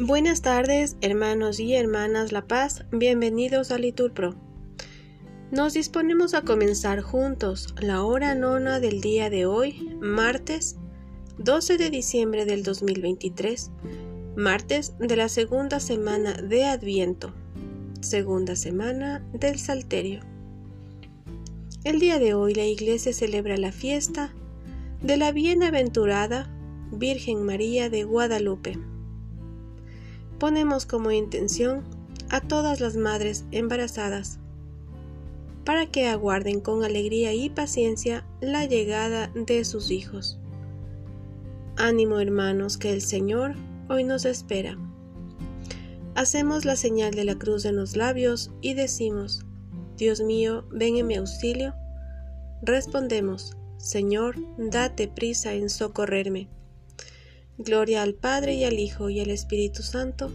Buenas tardes, hermanos y hermanas La Paz, bienvenidos a Liturpro. Nos disponemos a comenzar juntos la hora nona del día de hoy, martes 12 de diciembre del 2023, martes de la segunda semana de Adviento, segunda semana del Salterio. El día de hoy la Iglesia celebra la fiesta de la bienaventurada Virgen María de Guadalupe ponemos como intención a todas las madres embarazadas para que aguarden con alegría y paciencia la llegada de sus hijos. Ánimo hermanos que el Señor hoy nos espera. Hacemos la señal de la cruz en los labios y decimos, Dios mío, ven en mi auxilio. Respondemos, Señor, date prisa en socorrerme. Gloria al Padre y al Hijo y al Espíritu Santo,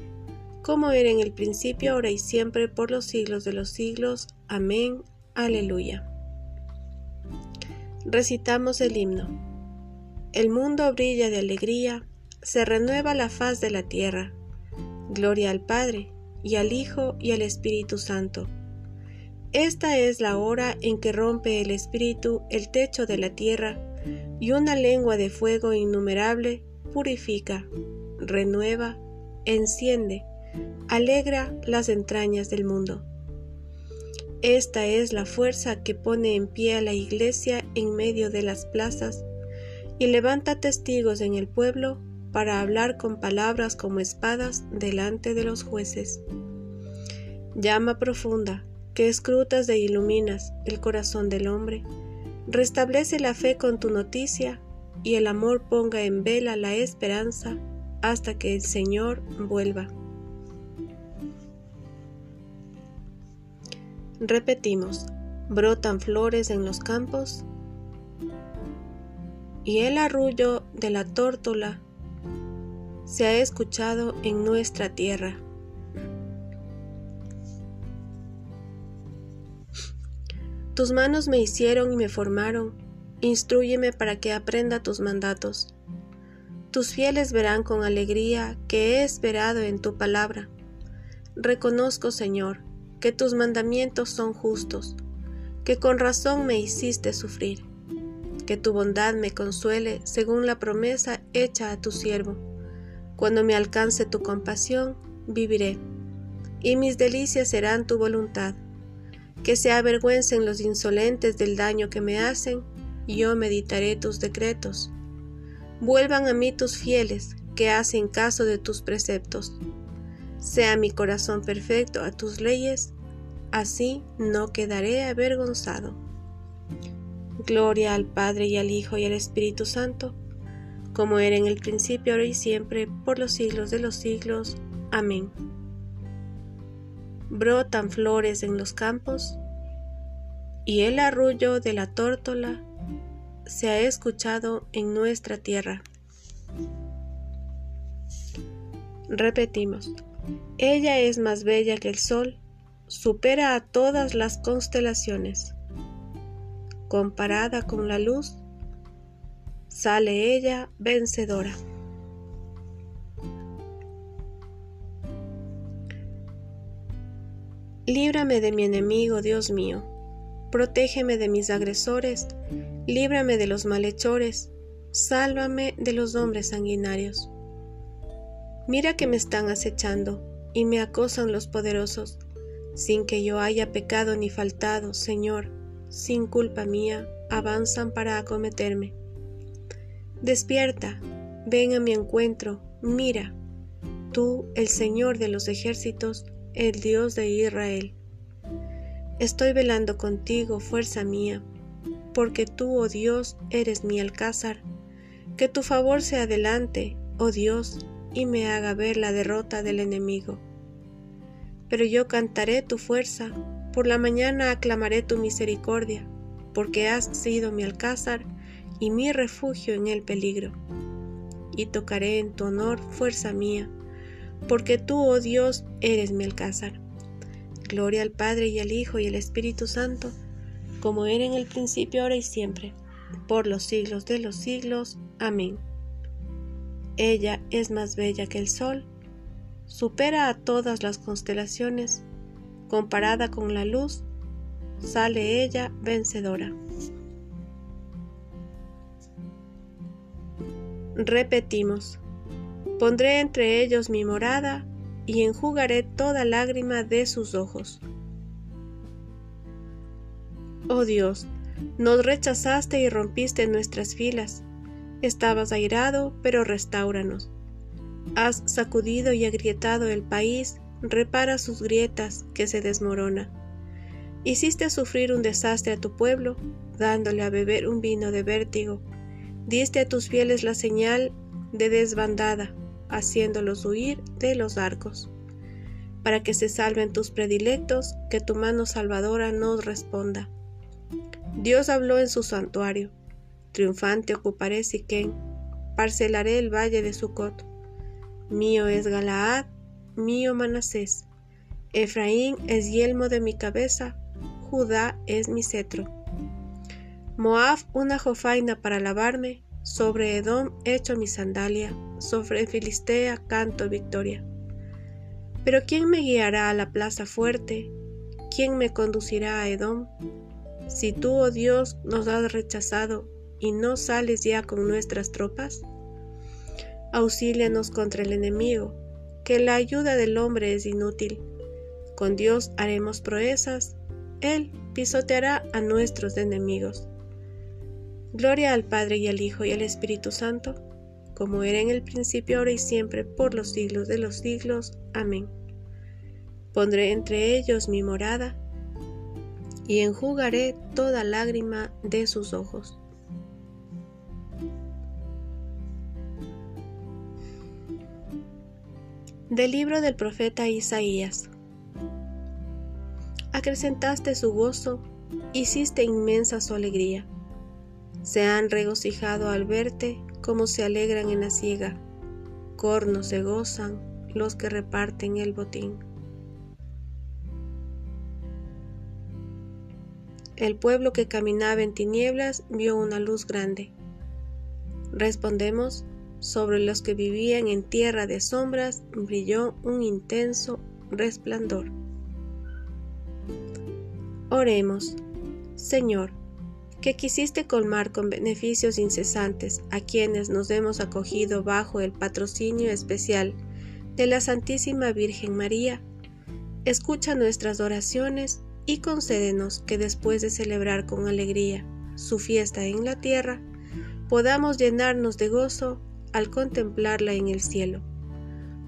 como era en el principio, ahora y siempre, por los siglos de los siglos. Amén. Aleluya. Recitamos el himno. El mundo brilla de alegría, se renueva la faz de la tierra. Gloria al Padre, y al Hijo, y al Espíritu Santo. Esta es la hora en que rompe el Espíritu el techo de la tierra, y una lengua de fuego innumerable purifica, renueva, enciende, alegra las entrañas del mundo. Esta es la fuerza que pone en pie a la Iglesia en medio de las plazas y levanta testigos en el pueblo para hablar con palabras como espadas delante de los jueces. Llama profunda, que escrutas e iluminas el corazón del hombre, restablece la fe con tu noticia y el amor ponga en vela la esperanza hasta que el Señor vuelva. Repetimos, brotan flores en los campos y el arrullo de la tórtola se ha escuchado en nuestra tierra. Tus manos me hicieron y me formaron, Instrúyeme para que aprenda tus mandatos. Tus fieles verán con alegría que he esperado en tu palabra. Reconozco, Señor, que tus mandamientos son justos, que con razón me hiciste sufrir. Que tu bondad me consuele según la promesa hecha a tu siervo. Cuando me alcance tu compasión, viviré, y mis delicias serán tu voluntad. Que se avergüencen los insolentes del daño que me hacen yo meditaré tus decretos. Vuelvan a mí tus fieles, que hacen caso de tus preceptos. Sea mi corazón perfecto a tus leyes, así no quedaré avergonzado. Gloria al Padre y al Hijo y al Espíritu Santo, como era en el principio, ahora y siempre, por los siglos de los siglos. Amén. Brotan flores en los campos, y el arrullo de la tórtola se ha escuchado en nuestra tierra. Repetimos, ella es más bella que el sol, supera a todas las constelaciones. Comparada con la luz, sale ella vencedora. Líbrame de mi enemigo, Dios mío protégeme de mis agresores, líbrame de los malhechores, sálvame de los hombres sanguinarios. Mira que me están acechando y me acosan los poderosos, sin que yo haya pecado ni faltado, Señor, sin culpa mía, avanzan para acometerme. Despierta, ven a mi encuentro, mira, tú, el Señor de los ejércitos, el Dios de Israel. Estoy velando contigo, fuerza mía, porque tú, oh Dios, eres mi alcázar. Que tu favor sea adelante, oh Dios, y me haga ver la derrota del enemigo. Pero yo cantaré tu fuerza, por la mañana aclamaré tu misericordia, porque has sido mi alcázar y mi refugio en el peligro. Y tocaré en tu honor, fuerza mía, porque tú, oh Dios, eres mi alcázar. Gloria al Padre y al Hijo y al Espíritu Santo, como era en el principio, ahora y siempre, por los siglos de los siglos. Amén. Ella es más bella que el sol, supera a todas las constelaciones, comparada con la luz, sale ella vencedora. Repetimos, pondré entre ellos mi morada y enjugaré toda lágrima de sus ojos. Oh Dios, nos rechazaste y rompiste nuestras filas. Estabas airado, pero restauranos. Has sacudido y agrietado el país, repara sus grietas, que se desmorona. Hiciste sufrir un desastre a tu pueblo, dándole a beber un vino de vértigo. Diste a tus fieles la señal de desbandada, haciéndolos huir de los arcos. Para que se salven tus predilectos, que tu mano salvadora nos responda. Dios habló en su santuario. Triunfante ocuparé Siquén, parcelaré el valle de Sucot. Mío es Galaad, mío Manasés. Efraín es yelmo de mi cabeza, Judá es mi cetro. Moab una jofaina para lavarme, sobre Edom echo mi sandalia, sobre Filistea canto victoria. Pero ¿quién me guiará a la plaza fuerte? ¿Quién me conducirá a Edom? Si tú, oh Dios, nos has rechazado y no sales ya con nuestras tropas, auxílianos contra el enemigo, que la ayuda del hombre es inútil. Con Dios haremos proezas, Él pisoteará a nuestros enemigos. Gloria al Padre y al Hijo y al Espíritu Santo, como era en el principio, ahora y siempre, por los siglos de los siglos. Amén. Pondré entre ellos mi morada, y enjugaré toda lágrima de sus ojos. Del libro del profeta Isaías. Acrecentaste su gozo, hiciste inmensa su alegría. Se han regocijado al verte como se alegran en la siega. Cornos se gozan los que reparten el botín. El pueblo que caminaba en tinieblas vio una luz grande. Respondemos, sobre los que vivían en tierra de sombras brilló un intenso resplandor. Oremos, Señor, que quisiste colmar con beneficios incesantes a quienes nos hemos acogido bajo el patrocinio especial de la Santísima Virgen María. Escucha nuestras oraciones y concédenos que después de celebrar con alegría su fiesta en la tierra, podamos llenarnos de gozo al contemplarla en el cielo.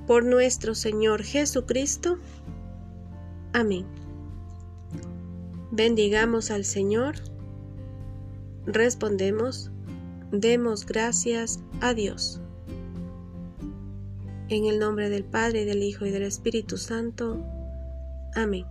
Por nuestro Señor Jesucristo. Amén. Bendigamos al Señor. Respondemos, demos gracias a Dios. En el nombre del Padre, del Hijo y del Espíritu Santo. Amén.